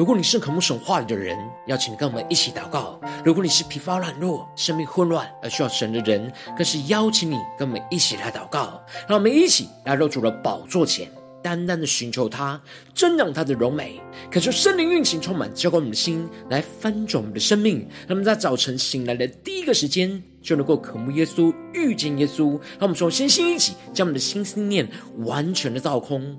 如果你是渴慕神话语的人，邀请你跟我们一起祷告；如果你是疲乏软弱、生命混乱而需要神的人，更是邀请你跟我们一起来祷告。让我们一起来到主的宝座前，单单的寻求他，增长他的荣美，感受圣灵运行充满，浇灌我们的心，来翻转我们的生命。那么在早晨醒来的第一个时间，就能够渴慕耶稣、遇见耶稣。让我们从先心一起，将我们的心思念完全的倒空。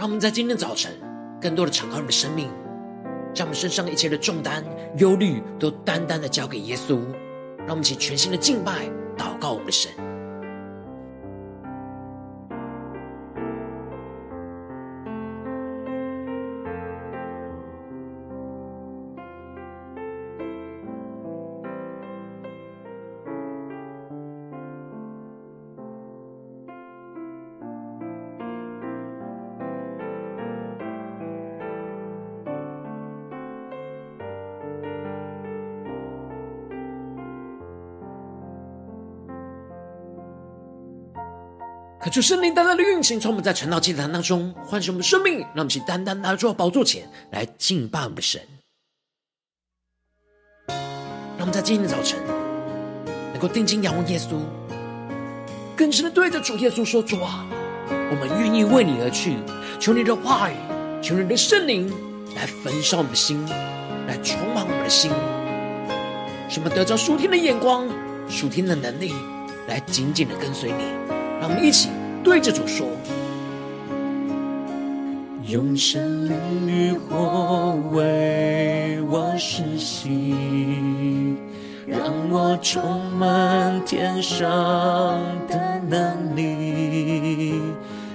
让我们在今天早晨，更多的敞开我们的生命，将我们身上一切的重担、忧虑，都单单的交给耶稣。让我们一起全新的敬拜、祷告我们的神。就圣灵单单的运行，从我们在晨祷祭坛当中唤醒我们的生命，让我们去单单来到宝座前来敬拜我们的神。让我们在今天的早晨能够定睛仰望耶稣，更深的对着主耶稣说：“主啊，我们愿意为你而去，求你的话语，求你的圣灵来焚烧我们的心，来充满我们的心，使我们得着属天的眼光、属天的能力，来紧紧的跟随你。”让我们一起对着主说：“用神灵与火为我施洗，让我充满天上的能力，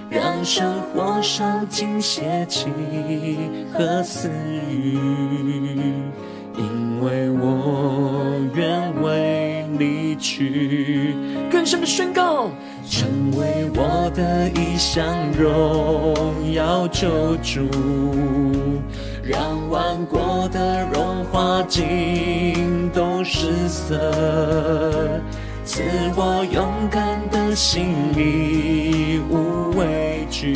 让生活烧尽邪气和私欲，因为我愿为你去。”更深的宣告。成为我的异象，荣耀救主，让万国的荣华尽都失色，赐我勇敢的心，义无畏惧，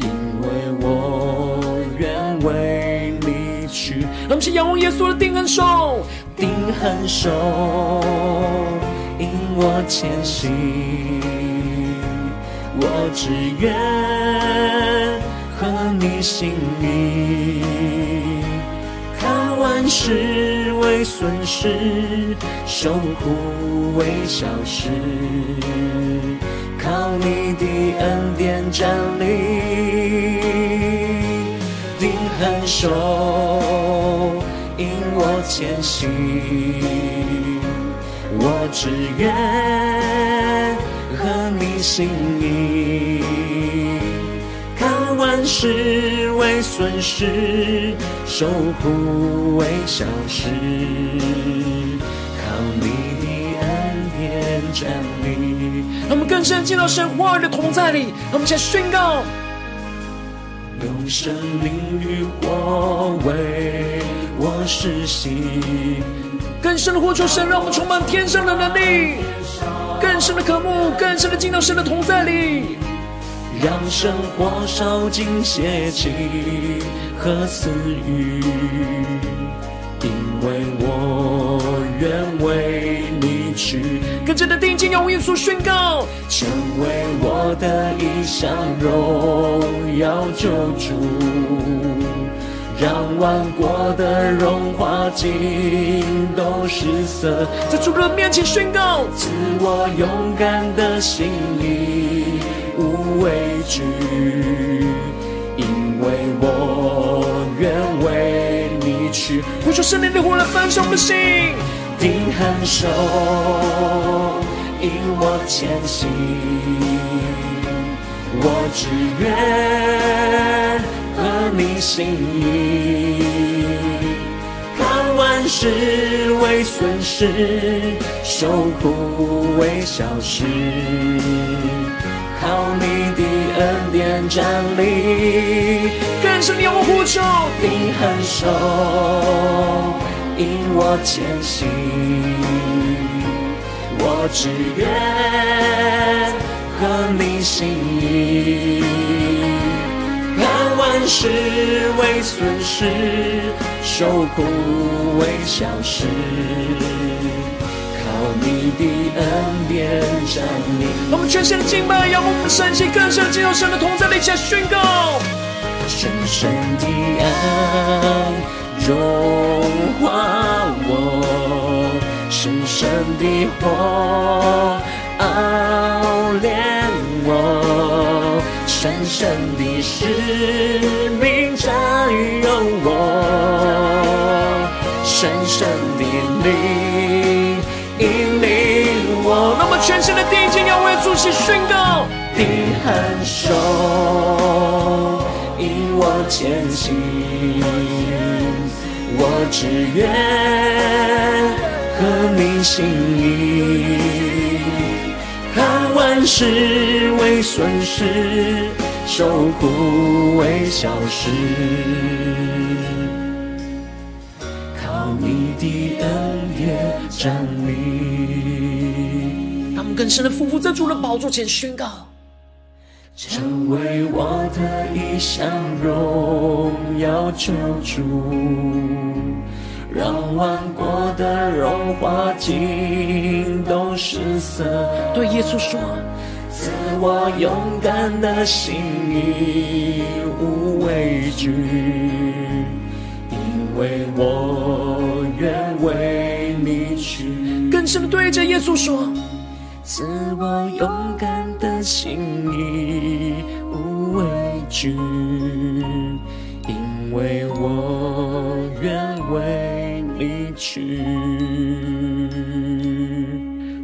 因为我愿为你去。让我们仰望耶稣的定恒手，定恒手。引我前行，我只愿合你心意，看万事为损失，受苦为小事，靠你的恩典站立，定恒手，引我前行。我只愿合你心意，看万事为损失，受苦为小事，靠你的恩典站立。让我们更深进到神话语的同在里，让我们先宣告：用生命与火为我施行。更深的呼求神，让我们充满天上的能力，更深的渴慕，更深的进到神的同在里，让生活烧尽邪气和私欲，因为我愿为你去。更深的定睛用耶稣宣告，成为我的异象，荣耀救主。让万国的荣华尽都失色。在主的面前宣告，赐我勇敢的心里无畏惧，因为我愿为你去。呼求圣灵的火来焚烧我的心，定恒守，引我前行。我只愿你心意，看万事为损失，受苦为小事，靠你的恩典站立。更深的呼求，定恒守，引我前行。我只愿。合你心意，万事为损失，受苦为小事，靠你的恩典站立。我们全心的敬拜，让我们身心更深进入神的同在里，下宣告：深深的爱融化我，深深的火熬炼。我深深的使命占有我，深深的灵引领我。那么全新的第一天要为主席宣告：定恒守，引我前行。我只愿合你心意。看万事为损失，受苦为小事，靠你的恩典站立。他们更深的俯伏在主的宝座前宣告：成为我的一项荣耀救主。让万国的荣华尽都失色。对耶稣说：“赐我勇敢的心，无畏惧，因为我愿为你去。”更深的对着耶稣说：“赐我勇敢的心，无畏惧，因为我愿为你。”去，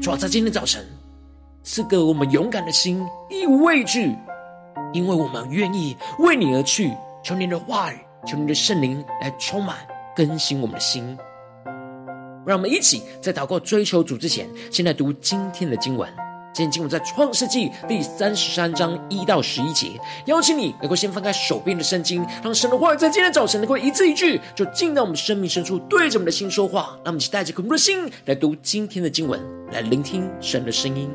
主要在今天早晨赐给我们勇敢的心，亦无畏惧，因为我们愿意为你而去。求你的话语，求你的圣灵来充满更新我们的心。让我们一起在祷告追求主之前，先来读今天的经文。今天经文在创世纪第三十三章一到十一节，邀请你能够先翻开手边的圣经，让神的话语在今天早晨能够一字一句，就进到我们生命深处，对着我们的心说话。让我们一起带着渴慕的心来读今天的经文，来聆听神的声音。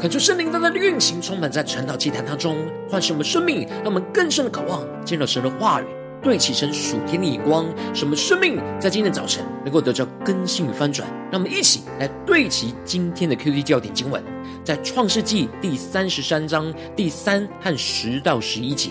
恳求圣灵在他的运行，充满在传道祭坛当中，唤醒我们生命，让我们更深的渴望见到神的话语，对齐神属天的眼光，使我们生命在今天早晨能够得到更新与翻转。让我们一起来对齐今天的 QT 教点经文，在创世纪第三十三章第三和十到十一节，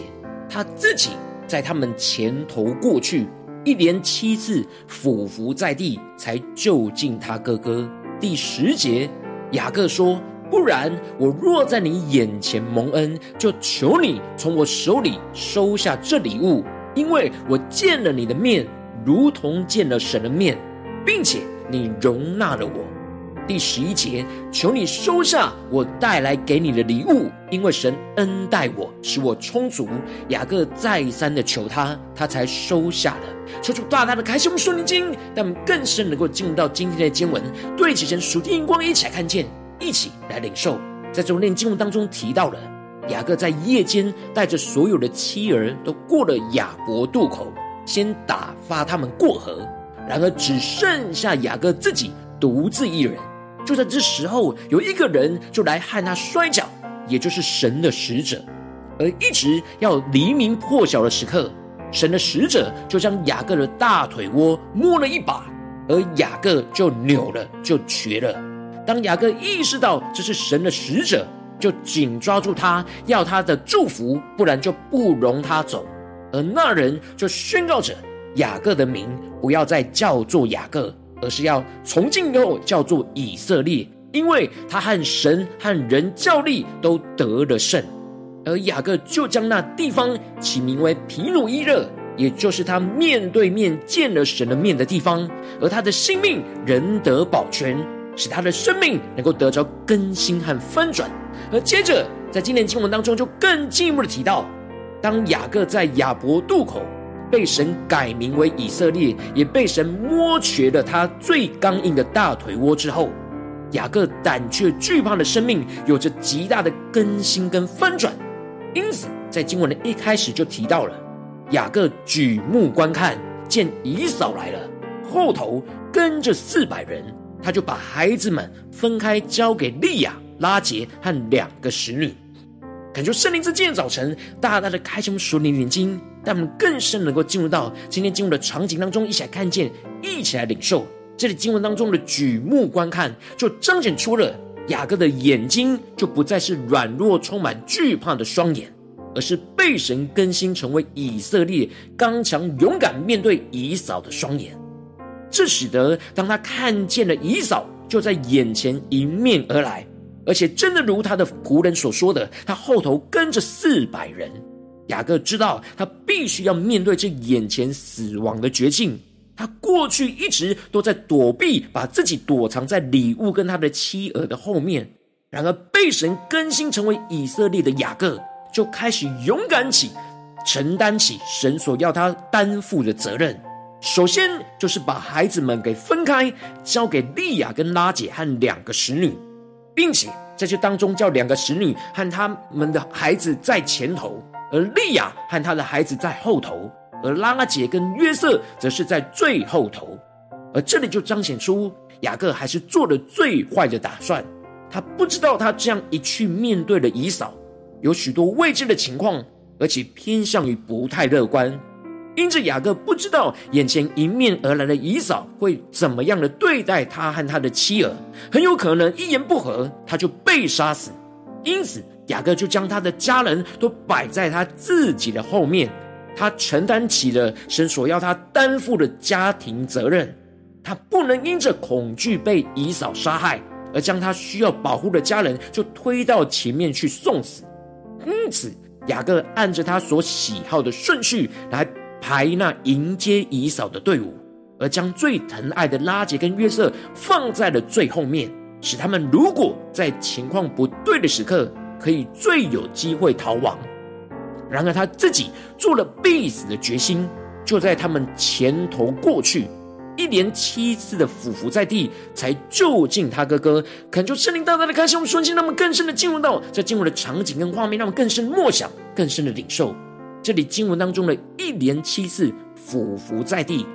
他自己在他们前头过去，一连七次俯伏在地，才就近他哥哥。第十节，雅各说。不然，我若在你眼前蒙恩，就求你从我手里收下这礼物，因为我见了你的面，如同见了神的面，并且你容纳了我。第十一节，求你收下我带来给你的礼物，因为神恩待我，使我充足。雅各再三的求他，他才收下了。求主大大的开启我们属灵经，让我们更深能够进入到今天的经文，对齐神属天眼光，一起来看见。一起来领受，在昨天经文当中提到了雅各在夜间带着所有的妻儿都过了雅博渡口，先打发他们过河，然而只剩下雅各自己独自一人。就在这时候，有一个人就来和他摔跤，也就是神的使者。而一直要黎明破晓的时刻，神的使者就将雅各的大腿窝摸了一把，而雅各就扭了，就瘸了。当雅各意识到这是神的使者，就紧抓住他，要他的祝福，不然就不容他走。而那人就宣告着雅各的名不要再叫做雅各，而是要从今以后叫做以色列，因为他和神和人较力都得了胜。而雅各就将那地方起名为皮努伊勒，也就是他面对面见了神的面的地方，而他的性命仍得保全。使他的生命能够得着更新和翻转，而接着在今年经文当中就更进一步的提到，当雅各在雅博渡口被神改名为以色列，也被神摸瘸了他最刚硬的大腿窝之后，雅各胆怯惧怕的生命有着极大的更新跟翻转。因此，在经文的一开始就提到了雅各举目观看，见以扫来了，后头跟着四百人。他就把孩子们分开，交给利亚、拉杰和两个使女。恳求圣灵在今天早晨大大的开启我们属灵眼睛，让我们更深能够进入到今天经文的场景当中，一起来看见，一起来领受。这里经文当中的举目观看，就彰显出了雅各的眼睛就不再是软弱、充满惧怕的双眼，而是被神更新成为以色列刚强、勇敢面对以扫的双眼。这使得当他看见了以扫就在眼前迎面而来，而且真的如他的仆人所说的，他后头跟着四百人。雅各知道他必须要面对这眼前死亡的绝境。他过去一直都在躲避，把自己躲藏在礼物跟他的妻儿的后面。然而被神更新成为以色列的雅各，就开始勇敢起，承担起神所要他担负的责任。首先就是把孩子们给分开，交给利亚跟拉姐和两个使女，并且在这当中叫两个使女和他们的孩子在前头，而利亚和他的孩子在后头，而拉拉姐跟约瑟则是在最后头。而这里就彰显出雅各还是做了最坏的打算，他不知道他这样一去面对了姨嫂，有许多未知的情况，而且偏向于不太乐观。因着雅各不知道眼前迎面而来的姨嫂会怎么样的对待他和他的妻儿，很有可能一言不合他就被杀死。因此，雅各就将他的家人都摆在他自己的后面，他承担起了神所要他担负的家庭责任。他不能因着恐惧被姨嫂杀害，而将他需要保护的家人就推到前面去送死。因此，雅各按着他所喜好的顺序来。排那迎接以扫的队伍，而将最疼爱的拉杰跟约瑟放在了最后面，使他们如果在情况不对的时刻，可以最有机会逃亡。然而他自己做了必死的决心，就在他们前头过去，一连七次的俯伏在地，才就近他哥哥。恳求圣灵大大的开启我们瞬间，让我们更深的进入到这进入的场景跟画面，让我们更深默想，更深的领受。这里经文当中的一连七次俯伏在地，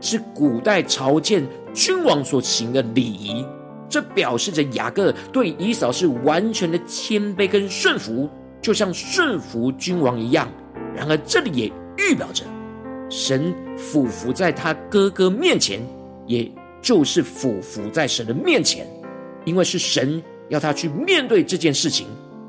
是古代朝见君王所行的礼仪。这表示着雅各对以扫是完全的谦卑跟顺服，就像顺服君王一样。然而，这里也预表着神俯伏在他哥哥面前，也就是俯伏在神的面前，因为是神要他去面对这件事情。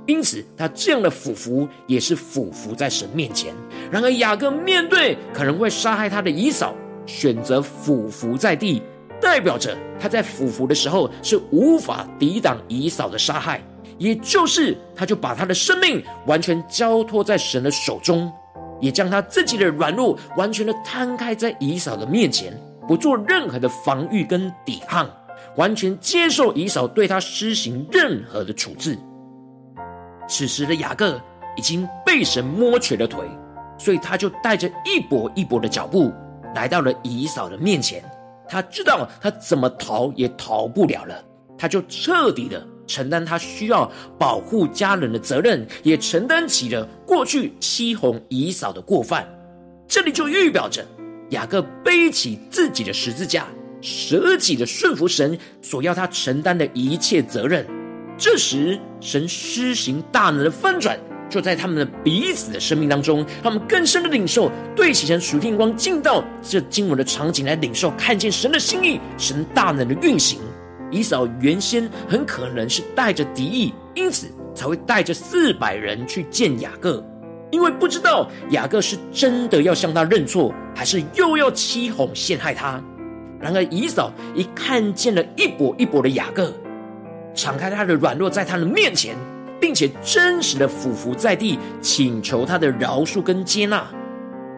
因此，他这样的俯伏也是俯伏在神面前。然而，雅各面对可能会杀害他的姨嫂，选择俯伏在地，代表着他在俯伏的时候是无法抵挡以嫂的杀害，也就是他就把他的生命完全交托在神的手中，也将他自己的软弱完全的摊开在以嫂的面前，不做任何的防御跟抵抗，完全接受以嫂对他施行任何的处置。此时的雅各已经被神摸瘸了腿，所以他就带着一跛一跛的脚步来到了以嫂的面前。他知道他怎么逃也逃不了了，他就彻底的承担他需要保护家人的责任，也承担起了过去欺哄以嫂的过犯。这里就预表着雅各背起自己的十字架，舍己的顺服神所要他承担的一切责任。这时，神施行大能的翻转，就在他们的彼此的生命当中，他们更深的领受，对齐神属天光进到这经文的场景来领受，看见神的心意，神大能的运行。以扫原先很可能是带着敌意，因此才会带着四百人去见雅各，因为不知道雅各是真的要向他认错，还是又要欺哄陷害他。然而以扫一看见了一跛一跛的雅各。敞开他的软弱，在他的面前，并且真实的俯伏在地，请求他的饶恕跟接纳。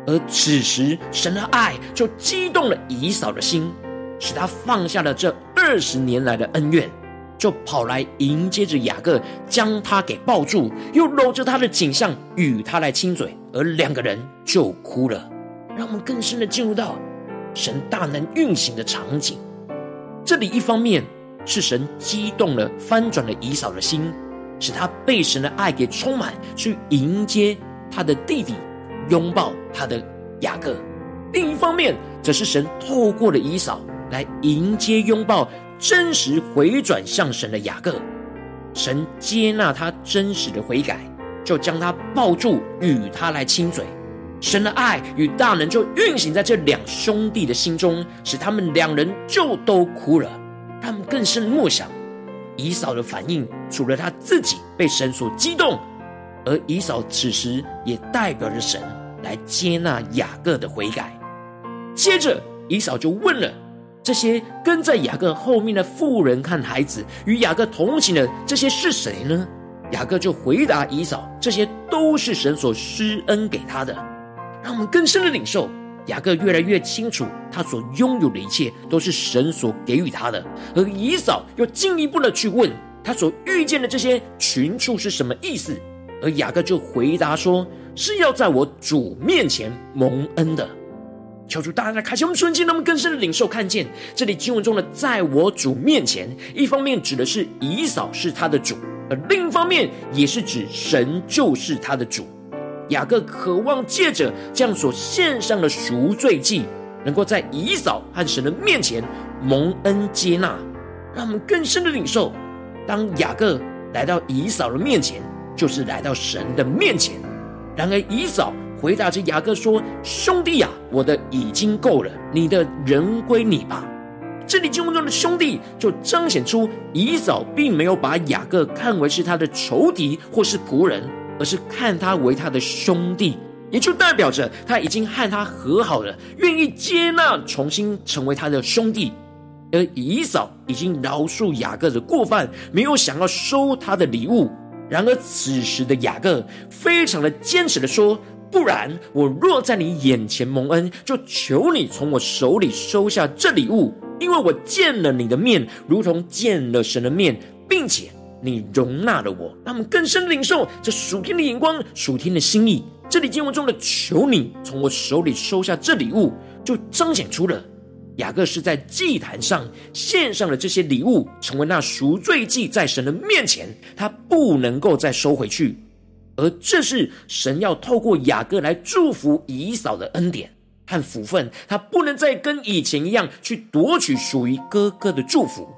而此时，神的爱就激动了以扫的心，使他放下了这二十年来的恩怨，就跑来迎接着雅各，将他给抱住，又搂着他的颈项，与他来亲嘴，而两个人就哭了。让我们更深的进入到神大能运行的场景。这里一方面。是神激动了、翻转了以扫的心，使他被神的爱给充满，去迎接他的弟弟，拥抱他的雅各。另一方面，则是神透过了以扫来迎接、拥抱真实回转向神的雅各。神接纳他真实的悔改，就将他抱住，与他来亲嘴。神的爱与大能就运行在这两兄弟的心中，使他们两人就都哭了。他们更深默想，以扫的反应，除了他自己被神所激动，而以扫此时也代表着神来接纳雅各的悔改。接着，以扫就问了：这些跟在雅各后面的妇人看孩子，与雅各同行的这些是谁呢？雅各就回答以扫：这些都是神所施恩给他的。让我们更深的领受。雅各越来越清楚，他所拥有的一切都是神所给予他的。而以扫又进一步的去问他所遇见的这些群畜是什么意思，而雅各就回答说：“是要在我主面前蒙恩的。”求主大家开启我们瞬间，那么更深的领受看见这里经文中的“在我主面前”，一方面指的是以扫是他的主，而另一方面也是指神就是他的主。雅各渴望借着这样所献上的赎罪祭，能够在以扫和神的面前蒙恩接纳，让我们更深的领受。当雅各来到以扫的面前，就是来到神的面前。然而以扫回答着雅各说：“兄弟呀，我的已经够了，你的人归你吧。”这里经文中的兄弟，就彰显出以扫并没有把雅各看为是他的仇敌或是仆人。而是看他为他的兄弟，也就代表着他已经和他和好了，愿意接纳重新成为他的兄弟。而以扫已经饶恕雅各的过犯，没有想要收他的礼物。然而此时的雅各非常的坚持的说：“不然，我若在你眼前蒙恩，就求你从我手里收下这礼物，因为我见了你的面，如同见了神的面，并且。”你容纳了我，让我们更深领受这属天的眼光、属天的心意。这里经文中的“求你从我手里收下这礼物”，就彰显出了雅各是在祭坛上献上了这些礼物，成为那赎罪祭，在神的面前，他不能够再收回去。而这是神要透过雅各来祝福以扫的恩典和福分，他不能再跟以前一样去夺取属于哥哥的祝福。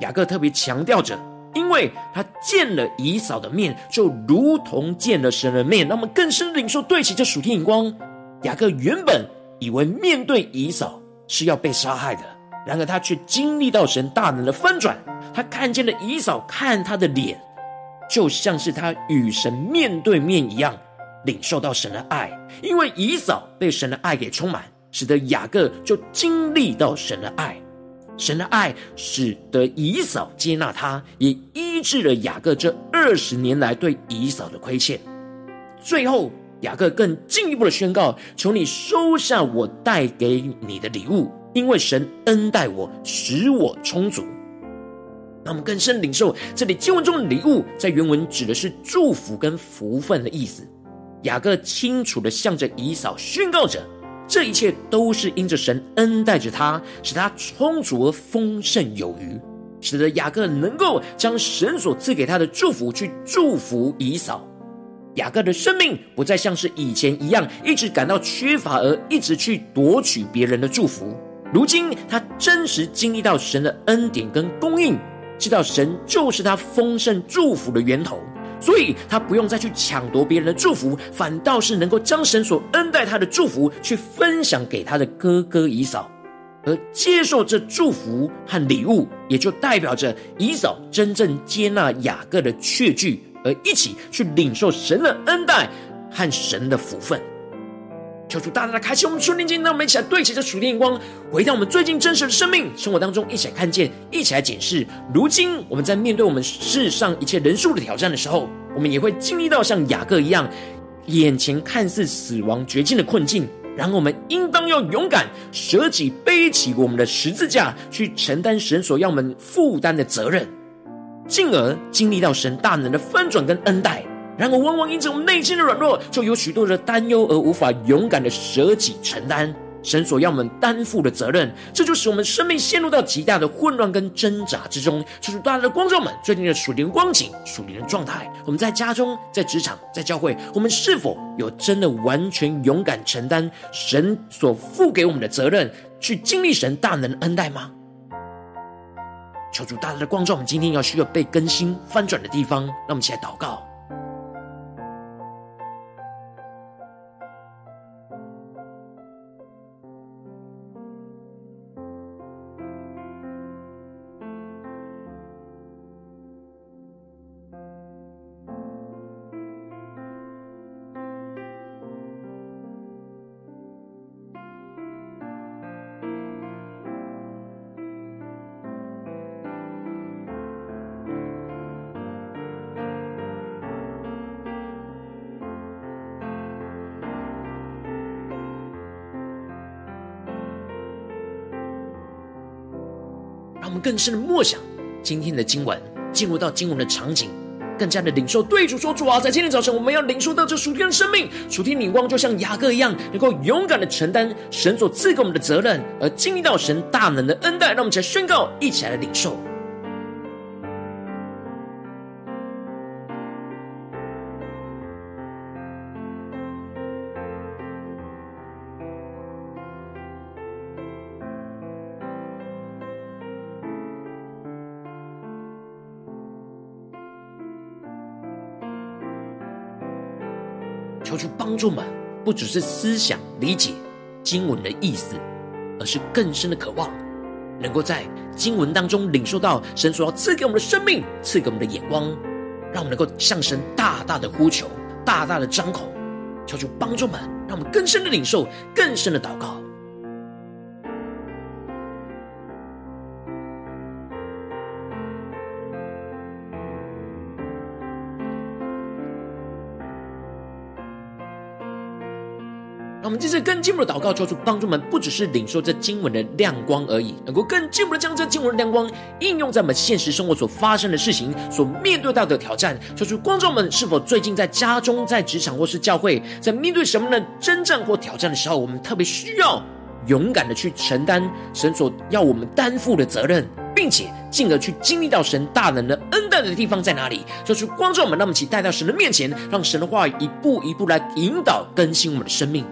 雅各特别强调着，因为他见了以扫的面，就如同见了神的面。让我们更深领受对齐这属天眼光。雅各原本以为面对以扫是要被杀害的，然而他却经历到神大能的翻转。他看见了以扫看他的脸，就像是他与神面对面一样，领受到神的爱。因为以扫被神的爱给充满，使得雅各就经历到神的爱。神的爱使得以扫接纳他，也医治了雅各这二十年来对以扫的亏欠。最后，雅各更进一步的宣告：求你收下我带给你的礼物，因为神恩待我，使我充足。那我们更深领受这里经文中的礼物，在原文指的是祝福跟福分的意思。雅各清楚的向着以扫宣告着。这一切都是因着神恩待着他，使他充足而丰盛有余，使得雅各能够将神所赐给他的祝福去祝福以扫。雅各的生命不再像是以前一样，一直感到缺乏而一直去夺取别人的祝福。如今他真实经历到神的恩典跟供应，知道神就是他丰盛祝福的源头。所以他不用再去抢夺别人的祝福，反倒是能够将神所恩待他的祝福去分享给他的哥哥以嫂，而接受这祝福和礼物，也就代表着以扫真正接纳雅各的确据，而一起去领受神的恩待和神的福分。求主大大的开启我们属灵眼睛，让我们一起来对齐这属灵光，回到我们最近真实的生命生活当中，一起来看见，一起来检视。如今我们在面对我们世上一切人数的挑战的时候，我们也会经历到像雅各一样，眼前看似死亡绝境的困境。然后我们应当要勇敢舍己，背起我们的十字架，去承担神所要我们负担的责任，进而经历到神大能的翻转跟恩待。然而，往往因着我们内心的软弱，就有许多的担忧，而无法勇敢的舍己承担神所要我们担负的责任。这就使我们生命陷入到极大的混乱跟挣扎之中。求主大大的光照们最近的属灵光景、属灵的状态。我们在家中、在职场、在教会，我们是否有真的完全勇敢承担神所赋给我们的责任，去经历神大能的恩待吗？求主大大的光照我们今天要需要被更新翻转的地方。让我们一起来祷告。更深的默想今天的经文，进入到经文的场景，更加的领受。对主说：“主啊，在今天早晨，我们要领受到这属天的生命，属天领光，就像雅各一样，能够勇敢的承担神所赐给我们的责任，而经历到神大能的恩待。让我们一起来宣告，一起来领受。”帮助们，不只是思想理解经文的意思，而是更深的渴望，能够在经文当中领受到神所要赐给我们的生命，赐给我们的眼光，让我们能够向神大大的呼求，大大的张口，求主帮助们，让我们更深的领受，更深的祷告。让我们接着更进步的祷告，求主帮助我们，不只是领受这经文的亮光而已，能够更进步的将这经文的亮光应用在我们现实生活所发生的事情、所面对到的挑战。求主观众们，是否最近在家中、在职场或是教会，在面对什么的征战或挑战的时候，我们特别需要勇敢的去承担神所要我们担负的责任，并且进而去经历到神大能的恩待的地方在哪里？求主光照我们，让我们一起带到神的面前，让神的话语一步一步来引导更新我们的生命。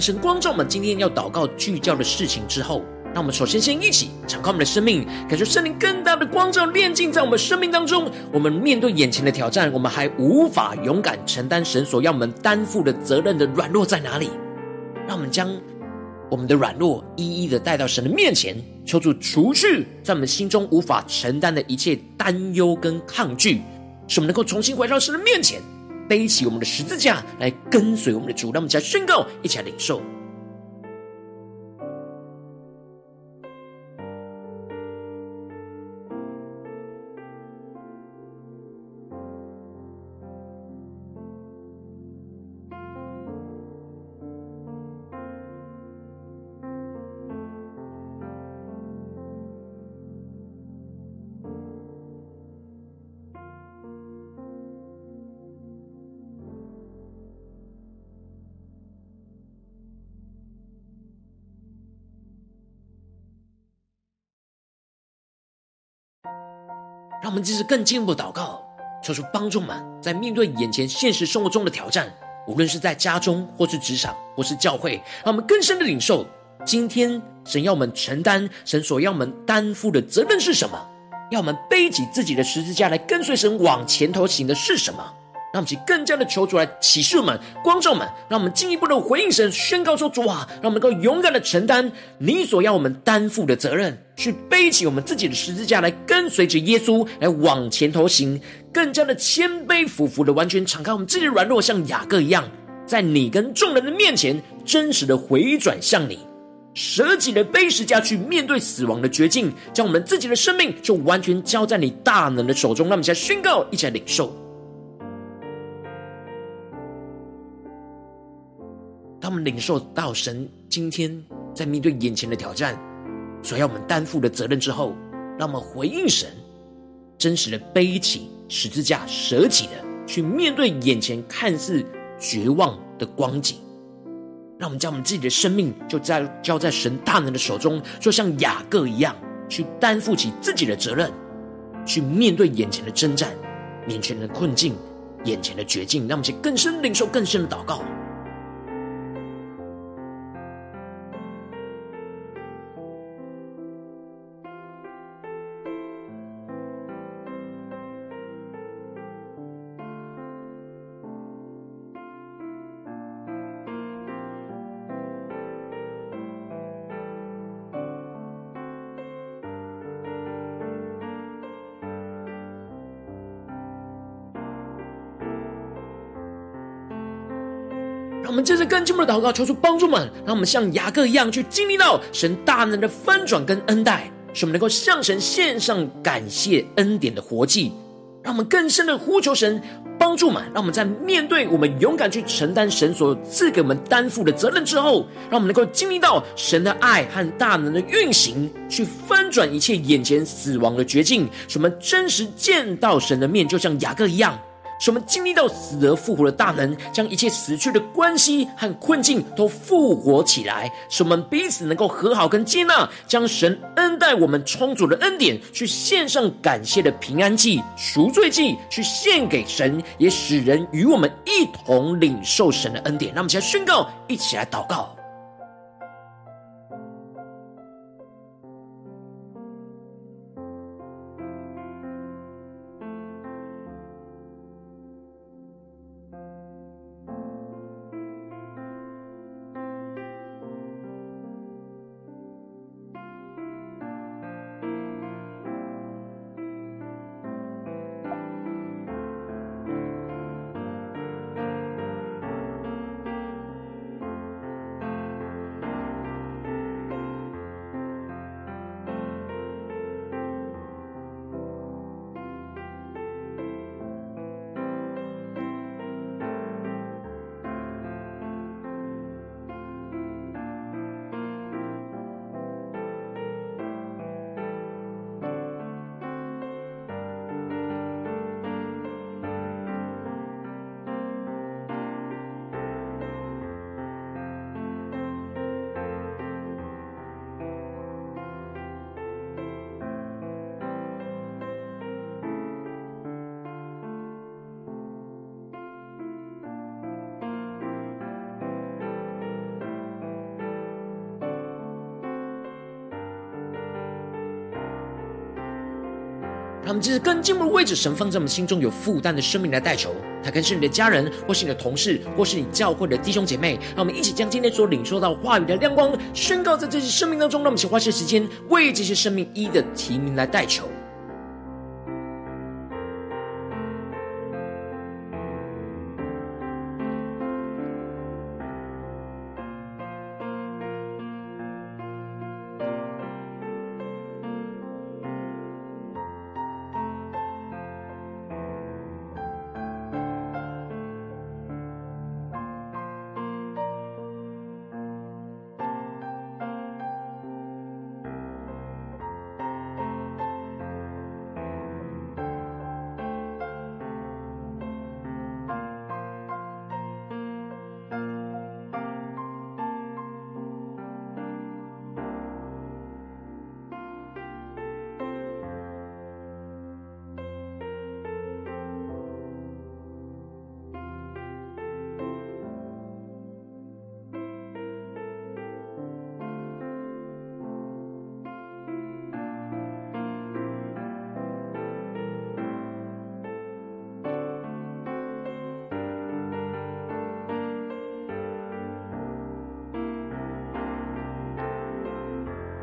当神光照我们今天要祷告聚焦的事情之后，让我们首先先一起敞开我们的生命，感受圣灵更大的光照炼进在我们生命当中。我们面对眼前的挑战，我们还无法勇敢承担神所要我们担负的责任的软弱在哪里？让我们将我们的软弱一一的带到神的面前，求主除去在我们心中无法承担的一切担忧跟抗拒，使我们能够重新回到神的面前，背起我们的十字架来跟随我们的主。让我们再宣告，一起来领受。们继续更进一步祷告，求主帮助们在面对眼前现实生活中的挑战，无论是在家中，或是职场，或是教会，让我们更深的领受，今天神要我们承担，神所要我们担负的责任是什么？要我们背起自己的十字架来跟随神往前头行的是什么？让我们去更加的求主来启示我们、光照我们，让我们进一步的回应神，宣告说：“主啊，让我们能够勇敢的承担你所要我们担负的责任，去背起我们自己的十字架来跟随着耶稣来往前头行，更加的谦卑俯伏的完全敞开我们自己的软弱，像雅各一样，在你跟众人的面前真实的回转向你，舍己的背十字架去面对死亡的绝境，将我们自己的生命就完全交在你大能的手中。让我们现在宣告，一起来领受。”我们领受到神今天在面对眼前的挑战，所要我们担负的责任之后，让我们回应神，真实的背起十字架，舍己的去面对眼前看似绝望的光景。让我们将我们自己的生命就在交在神大能的手中，就像雅各一样，去担负起自己的责任，去面对眼前的征战、眼前的困境、眼前的绝境。让我们去更深领受更深的祷告。让我们接着更进步的祷告，求主帮助们，让我们像雅各一样去经历到神大能的翻转跟恩待，使我们能够向神献上感谢恩典的活祭。让我们更深的呼求神帮助们，让我们在面对我们勇敢去承担神所赐给我们担负的责任之后，让我们能够经历到神的爱和大能的运行，去翻转一切眼前死亡的绝境，使我们真实见到神的面，就像雅各一样。使我们经历到死而复活的大能，将一切死去的关系和困境都复活起来，使我们彼此能够和好跟接纳，将神恩待我们充足的恩典，去献上感谢的平安祭、赎罪祭，去献给神，也使人与我们一同领受神的恩典。让我们起来宣告，一起来祷告。我们这是更进一步的位置，神放在我们心中有负担的生命来代求。他可能是你的家人，或是你的同事，或是你教会的弟兄姐妹。让我们一起将今天所领受到话语的亮光宣告在这些生命当中。让我们一起花些时间为这些生命一的提名来代求。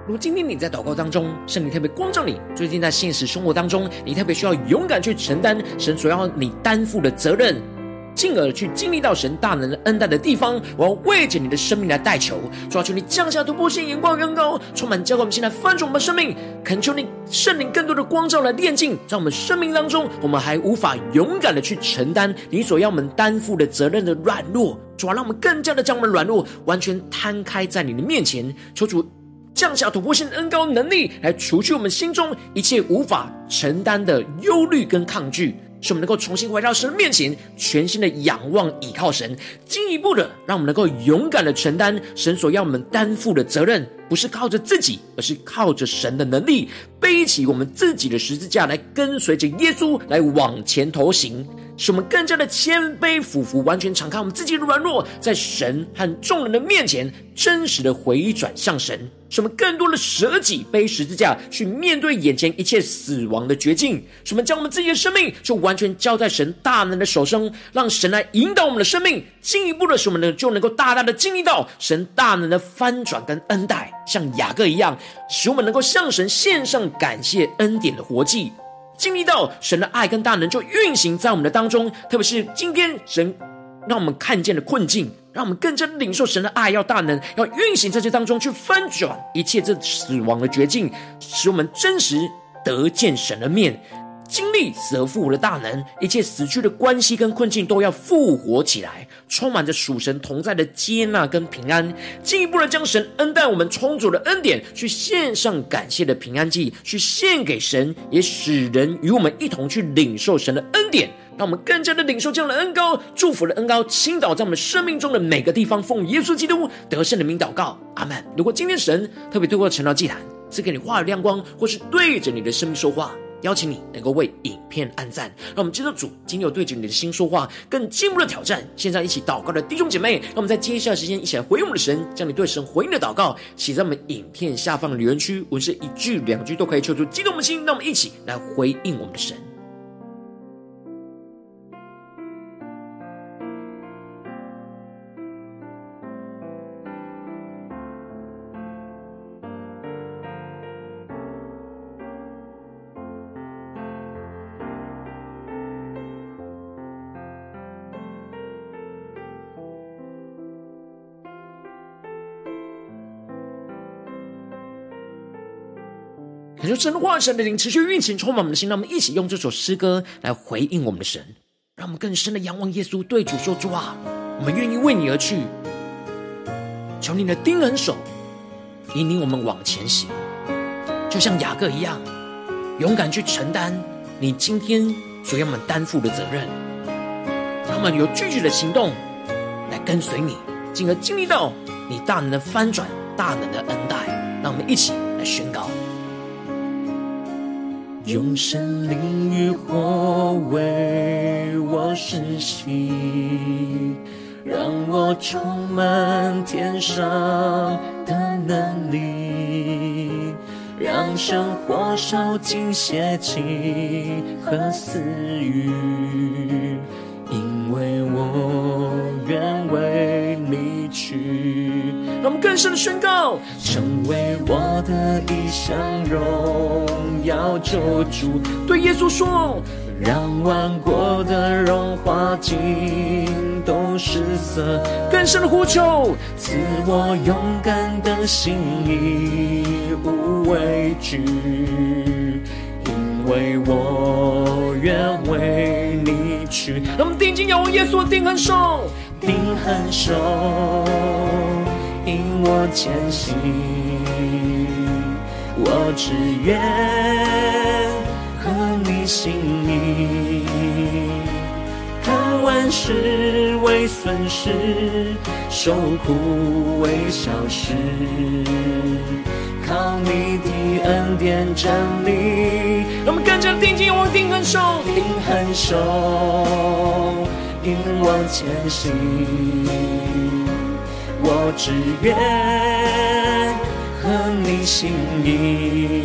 如今天你在祷告当中，圣灵特别光照你，最近在现实生活当中，你特别需要勇敢去承担神所要你担负的责任，进而去经历到神大能的恩待的地方，我要为着你的生命来代求，抓住你降下突破性眼光更高，充满教灌我们现在翻转我们的生命，恳求你圣灵更多的光照来炼净，在我们生命当中，我们还无法勇敢的去承担你所要我们担负的责任的软弱，主要让我们更加的将我们软弱完全摊开在你的面前，求主。降下突破性的恩高能力，来除去我们心中一切无法承担的忧虑跟抗拒，使我们能够重新回到神面前，全新的仰望倚靠神，进一步的让我们能够勇敢的承担神所要我们担负的责任，不是靠着自己，而是靠着神的能力，背起我们自己的十字架来跟随着耶稣来往前头行。使我们更加的谦卑俯伏，完全敞开我们自己的软弱，在神和众人的面前真实的回转向神。什么更多的舍己背十字架，去面对眼前一切死亡的绝境。什么将我们自己的生命就完全交在神大能的手中，让神来引导我们的生命，进一步的什么呢就能够大大的经历到神大能的翻转跟恩待，像雅各一样，使我们能够向神献上感谢恩典的活祭。经历到神的爱跟大能就运行在我们的当中，特别是今天神让我们看见的困境，让我们更加领受神的爱，要大能，要运行在这当中去翻转一切这死亡的绝境，使我们真实得见神的面。经历死而复活的大能，一切死去的关系跟困境都要复活起来，充满着属神同在的接纳跟平安，进一步的将神恩待我们充足的恩典，去献上感谢的平安祭，去献给神，也使人与我们一同去领受神的恩典，让我们更加的领受这样的恩高，祝福的恩高倾倒在我们生命中的每个地方，奉耶稣基督得胜的名祷告，阿门。如果今天神特别透过晨祷祭坛赐给你话语亮光，或是对着你的生命说话。邀请你能够为影片按赞，让我们知道主今有对着你的心说话，更进一步的挑战。现在一起祷告的弟兄姐妹，让我们在接下来时间一起来回应我们的神，将你对神回应的祷告写在我们影片下方的留言区，文字一句两句都可以，求出激动的心，让我们一起来回应我们的神。求神话神的灵持续运行，充满我们的心。让我们一起用这首诗歌来回应我们的神，让我们更深的仰望耶稣，对主说：“主啊，我们愿意为你而去。求你的钉痕手引领我们往前行，就像雅各一样，勇敢去承担你今天所要我们担负的责任。让我们有具体的行动来跟随你，进而经历到你大能的翻转、大能的恩待。让我们一起来宣告。”用神灵与火为我施洗，让我充满天上的能力，让生活烧尽邪气和私欲，因为我愿为你去。让我们更深的宣告，成为我的一项荣耀救主。对耶稣说。让万国的荣华尽都失色，更深的呼求，赐我勇敢的心，义无畏惧，因为我愿为你去。让我们定睛仰望耶稣，定恒守，定恒守，因我前行，我只愿。和你心意，看万事为损失，受苦为小事，靠你的恩典站立。让我们更加定睛仰望，定恒守，定恒守，引我前行，我只愿和你心意。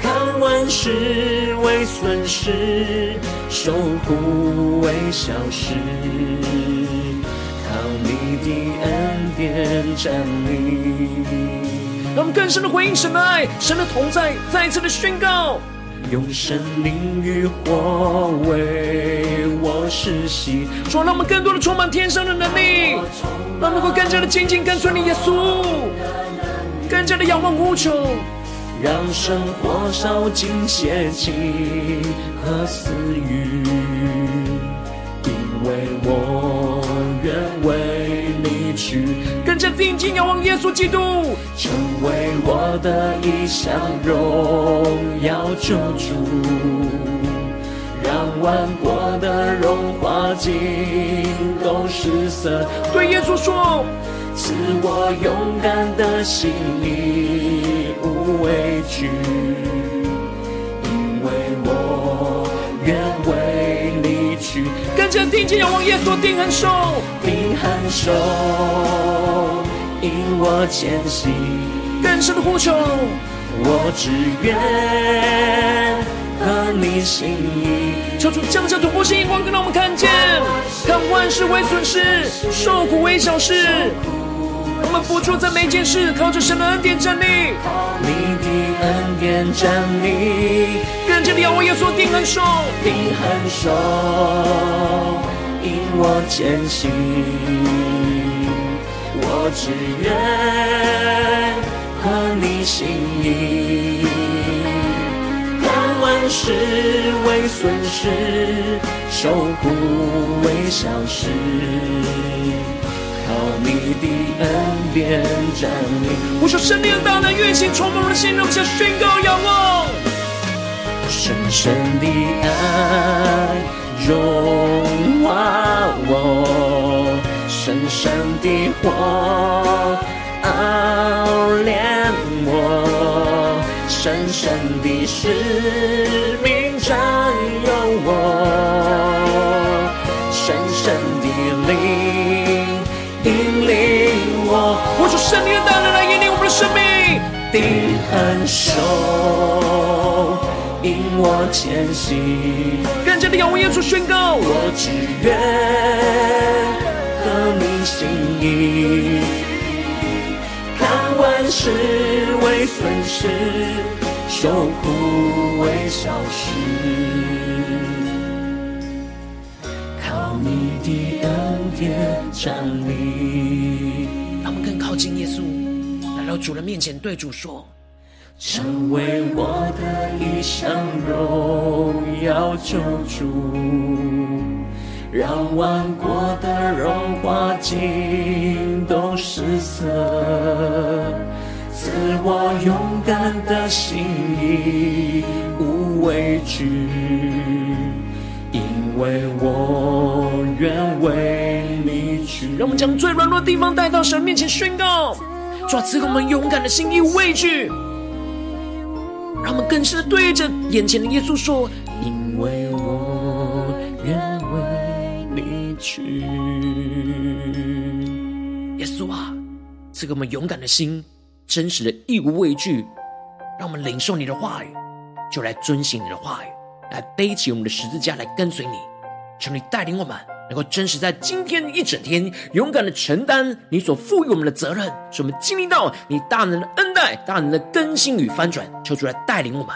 看万事为损失，受苦为小事，靠你的恩典站立。让我们更深的回应神的爱，神的同在，再一次的宣告，用生命与火为我施洗。主，让我们更多的充满天上的能力，让我们能够更加的紧紧跟随你耶稣，更加的仰望呼求。让生活烧尽邪气和私欲，因为我愿为你去，定睛仰望耶稣基督，成为我的一项荣耀救主，让万国的荣华尽都失色。对耶稣说，赐我勇敢的心无畏惧，因为我愿为你去。跟着定睛仰望耶稣，定恒守，定恒守，引我前行。更深的呼求，我只愿和你心意。求主降下突破性眼光，更让我们看见，看万事为损失，受苦为小事。我们付出在每件事，靠着神的恩典站立。你的恩典站立，更加的仰望耶稣，定恒手，定恒手，引我前行。我只愿和你心意，看万事为损失，受苦为小事。靠你的恩典站立，我说神灵的大能运行，充满我的心，让我们宣告仰望。深深的爱融化我，深深的火熬炼我，深深的使命占有我，深深的灵。引领我，我说圣灵的大能来引领我们的生命，定恒守，引我前行。更加的仰望耶稣宣告，我只愿你心意，看万事为损失，受苦为小事。靠你的恩典站立，让我们更靠近耶稣，来到主人面前，对主说：成为我的一生荣耀救主，让万国的荣华尽都失色，赐我勇敢的心，义无畏惧。因为我愿为你去，让我们将最软弱的地方带到神面前宣告，主赐给我们勇敢的心，义无畏惧。让我们更深的对着眼前的耶稣说：因去。耶稣啊，赐给我们勇敢的心，真实的义无畏惧，让我们领受你的话语，就来遵行你的话语，来背起我们的十字架来跟随你。求你带领我们，能够真实在今天一整天，勇敢的承担你所赋予我们的责任，使我们经历到你大能的恩待、大能的更新与翻转。求主来带领我们。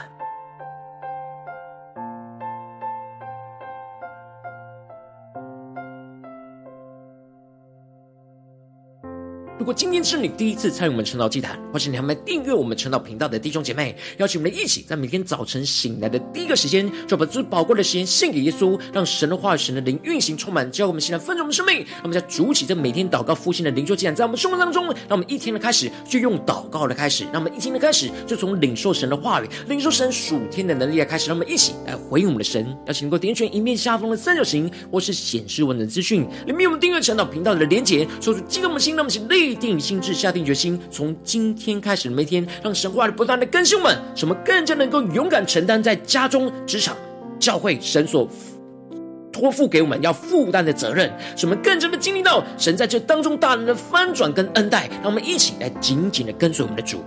如果今天是你第一次参与我们晨祷祭坛，或是你还没订阅我们晨祷频道的弟兄姐妹，邀请我们一起在每天早晨醒来的第一个时间，就把最宝贵的时间献给耶稣，让神的话语、神的灵运行充满，教我们现在分盛我们生命。让我们在主起这每天祷告复兴的灵修祭坛，在我们生活当中，让我们一天的开始就用祷告的开始，让我们一天的开始就从领受神的话语、领受神属天的能力来开始。让我们一起来回应我们的神。邀请能够点选影片下方的三角形，或是显示文的资讯，里面有我们订阅晨祷频道的连结，说出激动我们心，让我们一定心志，下定决心，从今天开始每天，让神话不断的更新我们，什么更加能够勇敢承担在家中、职场、教会神所托付给我们要负担的责任，使我们更加的经历到神在这当中大能的翻转跟恩待，让我们一起来紧紧的跟随我们的主。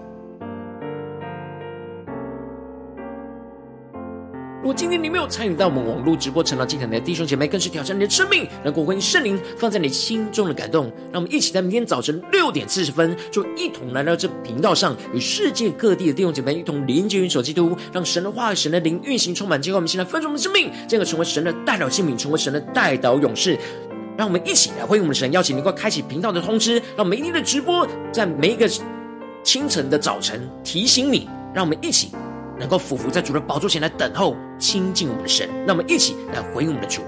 如果今天你没有参与到我们网络直播成长祭坛的弟兄姐妹，更是挑战你的生命，能够回应圣灵放在你心中的感动。让我们一起在明天早晨六点四十分，就一同来到这频道上，与世界各地的弟兄姐妹一同连接、元首基督，让神的话、神的灵运行充满，结果我们现在分盛我们的生命，这个成为神的代表器皿，成为神的代表勇士。让我们一起来回应我们的神，邀请你快开启频道的通知，让每一天的直播在每一个清晨的早晨提醒你，让我们一起。能够俯伏在主的宝座前来等候亲近我们的神，那我们一起来回应我们的主。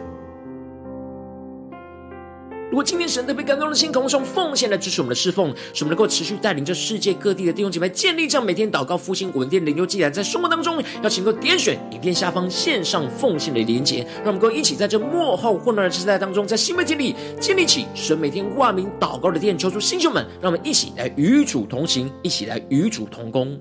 如果今天神特别感动的心，同时用奉献来支持我们的侍奉，使我们能够持续带领着世界各地的弟兄姐妹建立这样每天祷告复兴稳定灵修祭坛，在生活当中，邀请各位点选影片下方线上奉献的连结，让我们能够一起在这末后混乱的时代当中，在新媒体里建立起神每天万名祷告的殿，求主星球们，让我们一起来与主同行，一起来与主同工。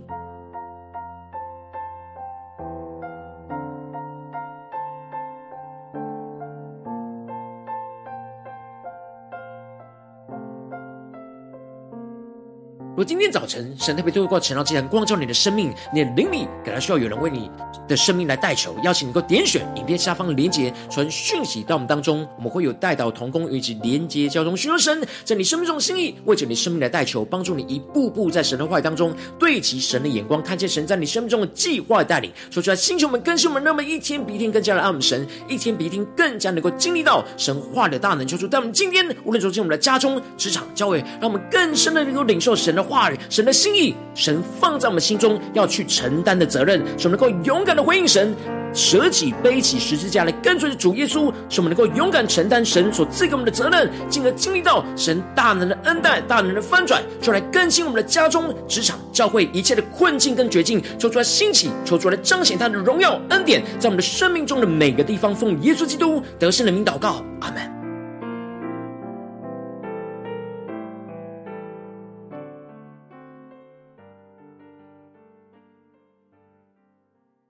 今天早晨神特别透过晨祷祭坛光照你的生命，你的灵里感到需要有人为你的生命来代求，邀请你能够点选影片下方的连结，传讯息到我们当中，我们会有代祷同工以及连结交通，寻求神在你生命中的心意，为着你生命来代求，帮助你一步步在神的话语当中对齐神的眼光，看见神在你生命中的计划带领。说出来，星球们更新我们，那么一天比一天更加的爱我们神，一天比一天更加能够经历到神话的大能。求主在我们今天，无论走进我们的家中、职场、教会，让我们更深的能够领受神的。话语，神的心意，神放在我们心中要去承担的责任，使我们能够勇敢的回应神，舍己背起十字架来跟随主耶稣，使我们能够勇敢承担神所赐给我们的责任，进而经历到神大能的恩待、大能的翻转，就来更新我们的家中、职场、教会一切的困境跟绝境，求出来兴起，求出来彰显他的荣耀恩典，在我们的生命中的每个地方，奉耶稣基督得胜的名祷告，阿门。